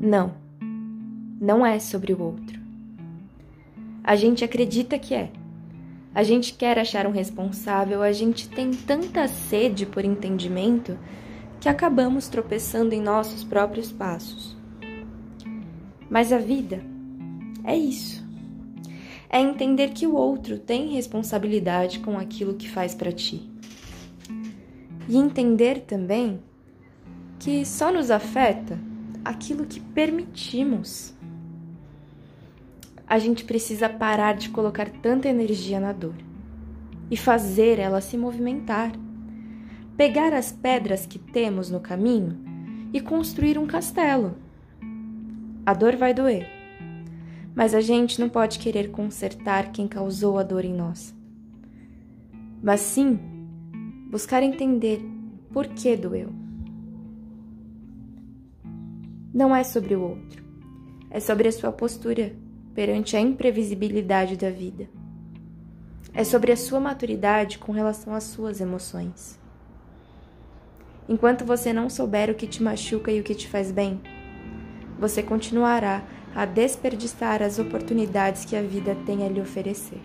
Não, não é sobre o outro. A gente acredita que é. A gente quer achar um responsável, a gente tem tanta sede por entendimento que acabamos tropeçando em nossos próprios passos. Mas a vida é isso. É entender que o outro tem responsabilidade com aquilo que faz para ti. E entender também que só nos afeta aquilo que permitimos. A gente precisa parar de colocar tanta energia na dor e fazer ela se movimentar. Pegar as pedras que temos no caminho e construir um castelo. A dor vai doer, mas a gente não pode querer consertar quem causou a dor em nós. Mas sim buscar entender por que doeu. Não é sobre o outro, é sobre a sua postura perante a imprevisibilidade da vida. É sobre a sua maturidade com relação às suas emoções. Enquanto você não souber o que te machuca e o que te faz bem, você continuará a desperdiçar as oportunidades que a vida tem a lhe oferecer.